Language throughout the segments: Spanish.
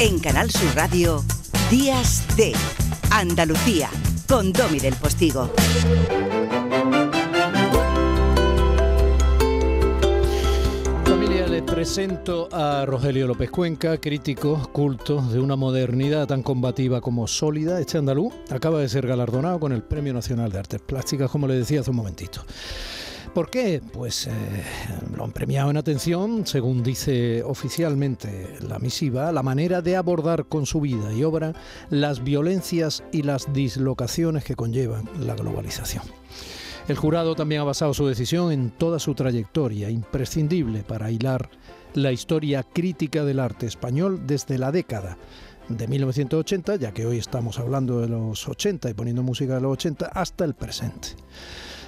En Canal Sur Radio, Días de Andalucía, con Domi del Postigo. Familia, les presento a Rogelio López Cuenca, crítico culto de una modernidad tan combativa como sólida. Este andaluz acaba de ser galardonado con el Premio Nacional de Artes Plásticas, como le decía hace un momentito. ¿Por qué? Pues eh, lo han premiado en atención, según dice oficialmente la misiva, la manera de abordar con su vida y obra las violencias y las dislocaciones que conllevan la globalización. El jurado también ha basado su decisión en toda su trayectoria, imprescindible para hilar la historia crítica del arte español desde la década de 1980, ya que hoy estamos hablando de los 80 y poniendo música de los 80, hasta el presente.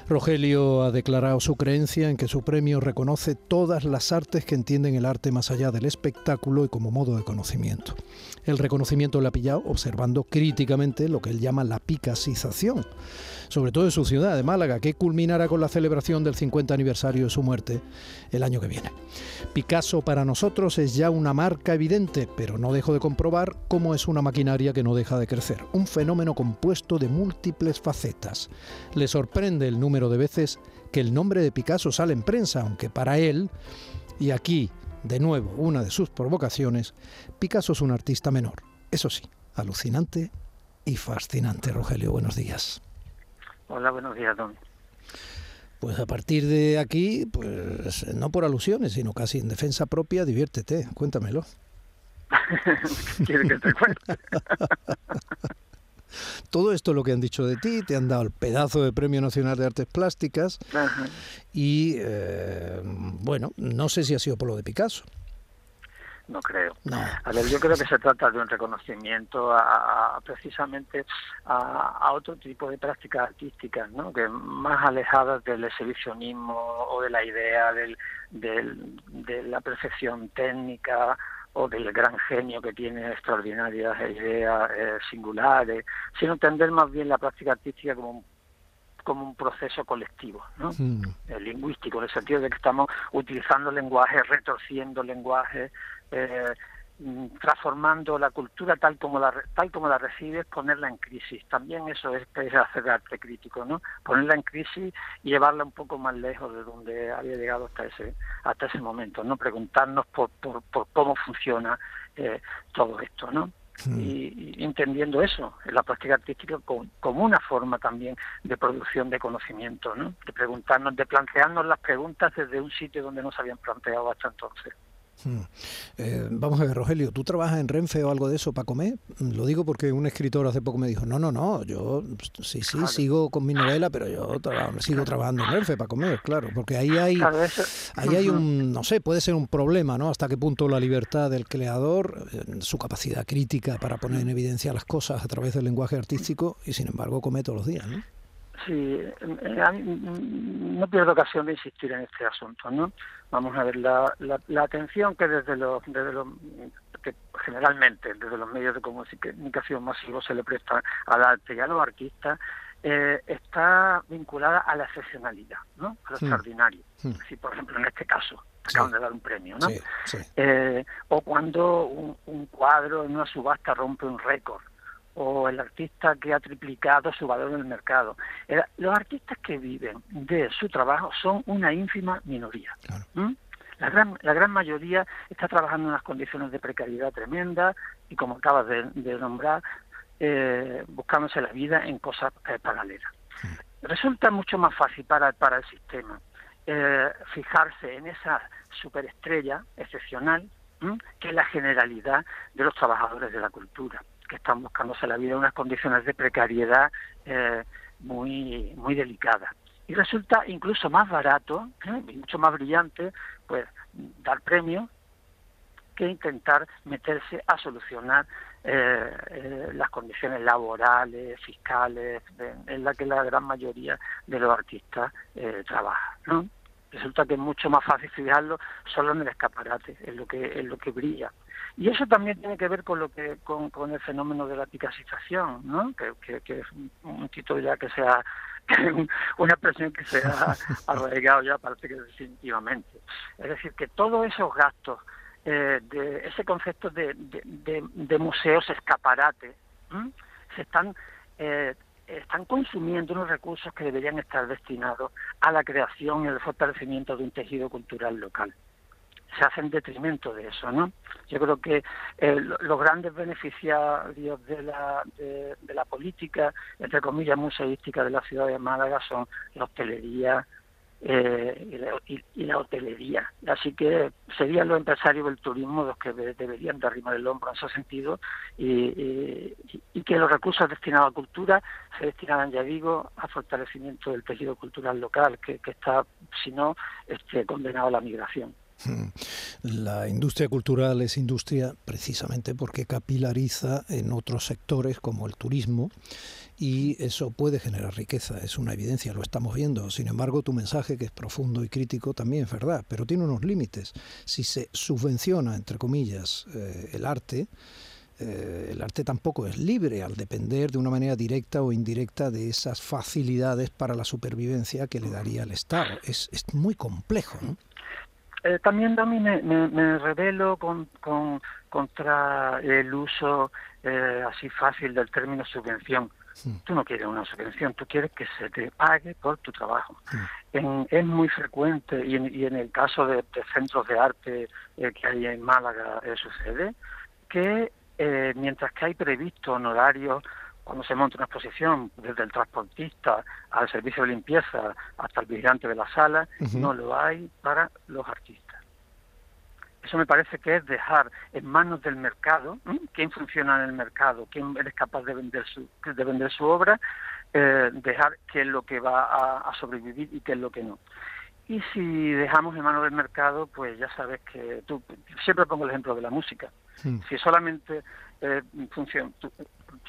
Rogelio ha declarado su creencia en que su premio reconoce todas las artes que entienden el arte más allá del espectáculo y como modo de conocimiento. El reconocimiento lo ha pillado observando críticamente lo que él llama la picasización, sobre todo en su ciudad de Málaga, que culminará con la celebración del 50 aniversario de su muerte el año que viene. Picasso para nosotros es ya una marca evidente, pero no dejo de comprobar cómo es una maquinaria que no deja de crecer, un fenómeno compuesto de múltiples facetas. Le sorprende el número de veces que el nombre de Picasso sale en prensa, aunque para él, y aquí de nuevo una de sus provocaciones, Picasso es un artista menor. Eso sí, alucinante y fascinante. Rogelio, buenos días. Hola, buenos días, Don. Pues a partir de aquí, pues no por alusiones, sino casi en defensa propia, diviértete, cuéntamelo. ¿Quieres que te cuente? Todo esto lo que han dicho de ti, te han dado el pedazo de Premio Nacional de Artes Plásticas Ajá. y, eh, bueno, no sé si ha sido por lo de Picasso. No creo. No. A ver, yo creo que se trata de un reconocimiento a, a- precisamente a, a otro tipo de prácticas artísticas, ¿no? Que más alejadas del exhibicionismo o de la idea del, del- de la perfección técnica o del gran genio que tiene extraordinarias ideas eh, singulares, sino entender más bien la práctica artística como un, como un proceso colectivo, ¿no? Eh, lingüístico, en el sentido de que estamos utilizando lenguaje, retorciendo lenguaje, eh, transformando la cultura tal como la tal como la recibes, ponerla en crisis. También eso es, es hacer arte crítico, ¿no? Ponerla en crisis y llevarla un poco más lejos de donde había llegado hasta ese hasta ese momento, ¿no? Preguntarnos por por, por cómo funciona eh, todo esto, ¿no? mm. y, y entendiendo eso, la práctica artística como, como una forma también de producción de conocimiento, ¿no? de preguntarnos, de plantearnos las preguntas desde un sitio donde no se habían planteado hasta entonces. Mm. Eh, vamos a ver, Rogelio, ¿tú trabajas en Renfe o algo de eso para comer? Mm, Lo digo porque un escritor hace poco me dijo, no, no, no, yo sí, sí, Claro. sigo con mi novela, pero yo tra- sigo trabajando en Renfe para comer, claro, porque ahí hay... Claro, eso, Ahí hay un, no sé, puede ser un problema, ¿no? Hasta qué punto la libertad del creador, eh, su capacidad crítica para poner en evidencia las cosas a través del lenguaje artístico y sin embargo come todos los días, ¿no? Sí, no pierdo ocasión de insistir en este asunto, ¿no? Vamos a ver la, la, la atención que desde los, desde los que generalmente desde los medios de comunicación masivos se le presta al arte y a los artistas eh, está vinculada a la excepcionalidad, ¿no? A lo extraordinario. Si, por ejemplo, en este caso Sí. acaban de dar un premio, ¿no? Eh, o cuando un, un cuadro en una subasta rompe un récord, o el artista que ha triplicado su valor en el mercado. Los artistas que viven de su trabajo son una ínfima minoría. Claro. ¿Mm? La gran, la gran mayoría está trabajando en unas condiciones de precariedad tremenda y, como acabas de, de nombrar, eh, buscándose la vida en cosas eh, paralelas. Resulta mucho más fácil para, para el sistema eh, fijarse en esa superestrella excepcional ¿m? que la generalidad de los trabajadores de la cultura, que están buscándose la vida en unas condiciones de precariedad eh, muy, muy delicadas. Y resulta incluso más barato ¿eh? y mucho más brillante pues dar premios que intentar meterse a solucionar eh, eh, las condiciones laborales, fiscales, en la que la gran mayoría de los artistas eh, trabaja, ¿no? Resulta que es mucho más fácil fijarlo solo en el escaparate, en lo que, en lo que brilla. Y eso también tiene que ver con lo que con, con el fenómeno de la picasización, ¿no? Que, que, que es un, título ya que sea una expresión que se ha arraigado ya parece que definitivamente. Es decir, que todos esos gastos eh, de ese concepto de, de, museos escaparate. Se están eh, están consumiendo unos recursos que deberían estar destinados a la creación y el fortalecimiento de un tejido cultural local. Se hace en detrimento de eso, ¿no? Yo creo que eh, los grandes beneficiarios de la, de, la política, entre comillas, museística de la ciudad de Málaga son la hostelería, eh, y, la, hotelería. Así que serían los empresarios del turismo los que deberían de el hombro en ese sentido y, que los recursos destinados a cultura se destinaran, ya digo, a fortalecimiento del tejido cultural local, que, está, si no, este, condenado a la migración. Hmm. La industria cultural es industria precisamente porque capilariza en otros sectores como el turismo y eso puede generar riqueza, es una evidencia, lo estamos viendo. Sin embargo, tu mensaje, que es profundo y crítico, también es verdad, pero tiene unos límites. Si se subvenciona, entre comillas, eh, el arte, eh, el arte tampoco es libre al depender de una manera directa o indirecta de esas facilidades para la supervivencia que le daría el Estado. Es, es muy complejo. ¿no? Eh, también, Dami, me, me, revelo con, contra el uso así fácil del término subvención. Tú no quieres una subvención, tú quieres que se te pague por tu trabajo. es muy frecuente, y en, el caso de, centros de arte eh, que hay en Málaga eh, sucede, que eh, mientras que hay previsto honorarios cuando se monta una exposición, desde el transportista al servicio de limpieza hasta el vigilante de la sala, no lo hay para los artistas. Eso me parece que es dejar en manos del mercado, quién funciona en el mercado, quién es capaz de vender su, de vender su obra, eh, dejar qué es lo que va a, sobrevivir y qué es lo que no. Y si dejamos en manos del mercado, pues ya sabes que tú, siempre pongo el ejemplo de la música. Si solamente eh, funciona,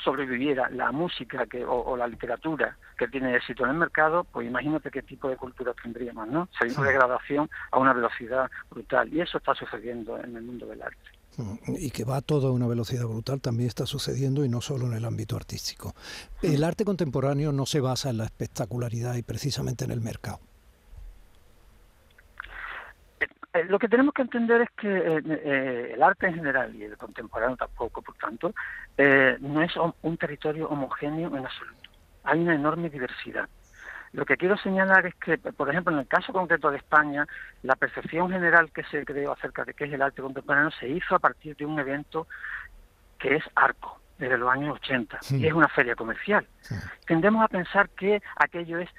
sobreviviera la música que, o, la literatura que tiene éxito en el mercado, pues imagínate qué tipo de cultura tendríamos, ¿no? Sería una degradación a una velocidad brutal. Y eso está sucediendo en el mundo del arte. Mm, y que va todo a una velocidad brutal también está sucediendo y no solo en el ámbito artístico. El arte contemporáneo no se basa en la espectacularidad y precisamente en el mercado. Eh, lo que tenemos que entender es que eh, eh, el arte en general y el contemporáneo tampoco, por tanto, no es un territorio homogéneo en absoluto. Hay una enorme diversidad. Lo que quiero señalar es que, por ejemplo, en el caso concreto de España, la percepción general que se creó acerca de qué es el arte contemporáneo se hizo a partir de un evento que es Arco, desde los años 80, y es una feria comercial. Tendemos a pensar que aquello es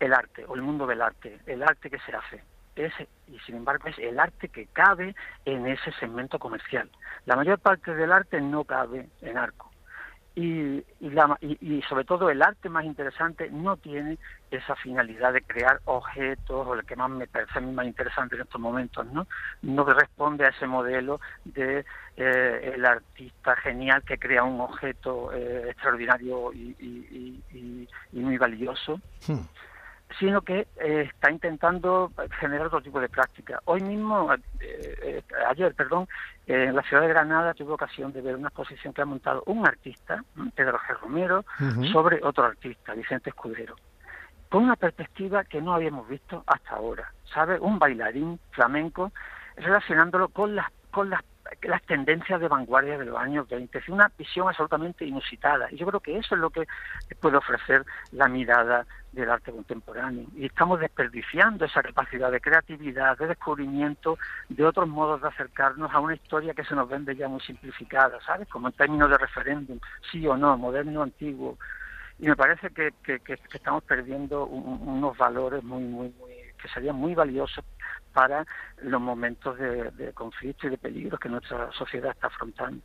el arte o el mundo del arte, el arte que se hace y sin embargo es el arte que cabe en ese segmento comercial. La mayor parte del arte no cabe en arco. Y, y, sobre todo el arte más interesante no tiene esa finalidad de crear objetos, o el que más me parece a mí más interesante en estos momentos, ¿no? No responde a ese modelo de eh, el artista genial que crea un objeto eh, extraordinario y, muy valioso. Hmm sino que eh, está intentando generar otro tipo de práctica. Hoy mismo, eh, eh, ayer, perdón, en la ciudad de Granada tuve ocasión de ver una exposición que ha montado un artista, Pedro G. Romero, sobre otro artista, Vicente Escudero, con una perspectiva que no habíamos visto hasta ahora, ¿sabe? Un bailarín flamenco relacionándolo con las con las las tendencias de vanguardia de los años 20. Es una visión absolutamente inusitada. Y yo creo que eso es lo que puede ofrecer la mirada del arte contemporáneo. Y estamos desperdiciando esa capacidad de creatividad, de descubrimiento, de otros modos de acercarnos a una historia que se nos vende ya muy simplificada, ¿sabes? Como en términos de referéndum, sí o no, moderno antiguo. Y me parece que, que, estamos perdiendo unos valores muy, muy, muy, que serían muy valiosos para los momentos de, conflicto y de peligro que nuestra sociedad está afrontando.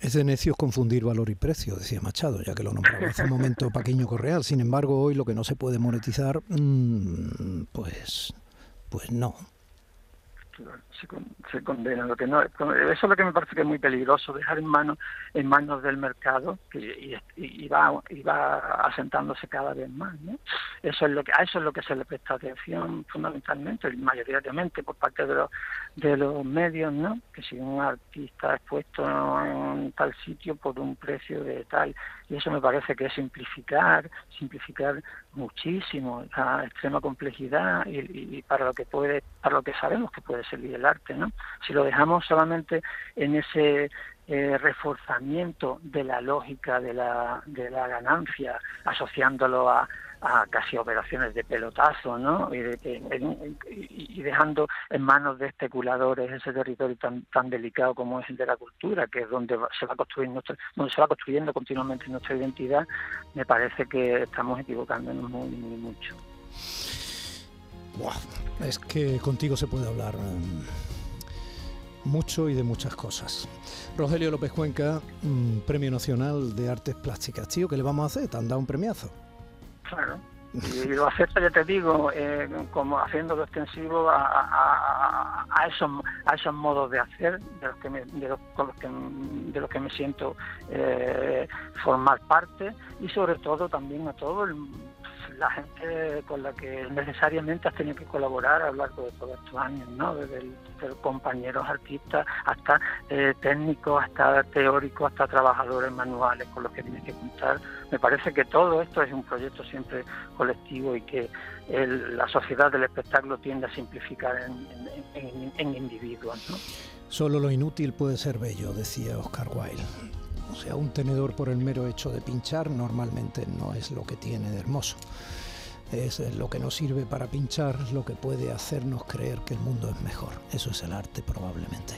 Es de necios confundir valor y precio, decía Machado, ya que lo nombraba hace un momento Paquiño Correal. Sin embargo, hoy lo que no se puede monetizar, mm, pues, pues no. Cultural, se, condena. Lo que no, eso es lo que me parece que es muy peligroso, dejar en manos en manos del mercado y, y, va, y va asentándose cada vez más. ¿no? Eso es lo que, a eso es lo que se le presta atención fundamentalmente, mayoritariamente por parte de los, de los medios, ¿no? que si un artista es puesto en tal sitio por un precio de tal, y eso me parece que es simplificar, simplificar muchísimo la extrema complejidad y, para lo que puede, para lo que sabemos que puede servir el arte, ¿no? Si lo dejamos solamente en ese eh, reforzamiento de la lógica de la, de la ganancia, asociándolo a, a casi operaciones de pelotazo, ¿no? Y, y, dejando en manos de especuladores ese territorio tan tan delicado como es el de la cultura, que es donde se va construyendo donde se va construyendo continuamente nuestra identidad, me parece que estamos equivocándonos muy, muy mucho. Es que contigo se puede hablar um, mucho y de muchas cosas. Rogelio López Cuenca, mm, Premio Nacional de Artes Plásticas. Tío, ¿qué le vamos a hacer? ¿Te han dado un premiazo? Claro. Y lo acepta, ya te digo, eh, como haciéndolo extensivo a, a, esos, a esos modos de hacer de los que me, de los, que, de los que me siento eh, formar parte y sobre todo también a todo el la gente con la que necesariamente has tenido que colaborar a lo largo de todos estos años, ¿no? Desde, compañeros artistas hasta eh, técnicos, hasta teóricos, hasta trabajadores manuales con los que tienes que contar. Me parece que todo esto es un proyecto siempre colectivo y que la sociedad del espectáculo tiende a simplificar en, individuos. Solo lo inútil puede ser bello, decía Oscar Wilde. O sea, un tenedor por el mero hecho de pinchar normalmente no es lo que tiene de hermoso. Es lo que nos sirve para pinchar, lo que puede hacernos creer que el mundo es mejor. Eso es el arte probablemente.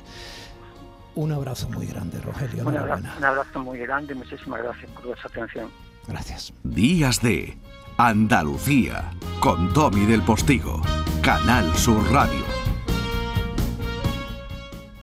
Un abrazo muy grande, Rogelio. Un abrazo, un abrazo muy grande y muchísimas gracias por vuestra atención. Gracias. Días de Andalucía con Domi del Postigo, Canal Sur Radio.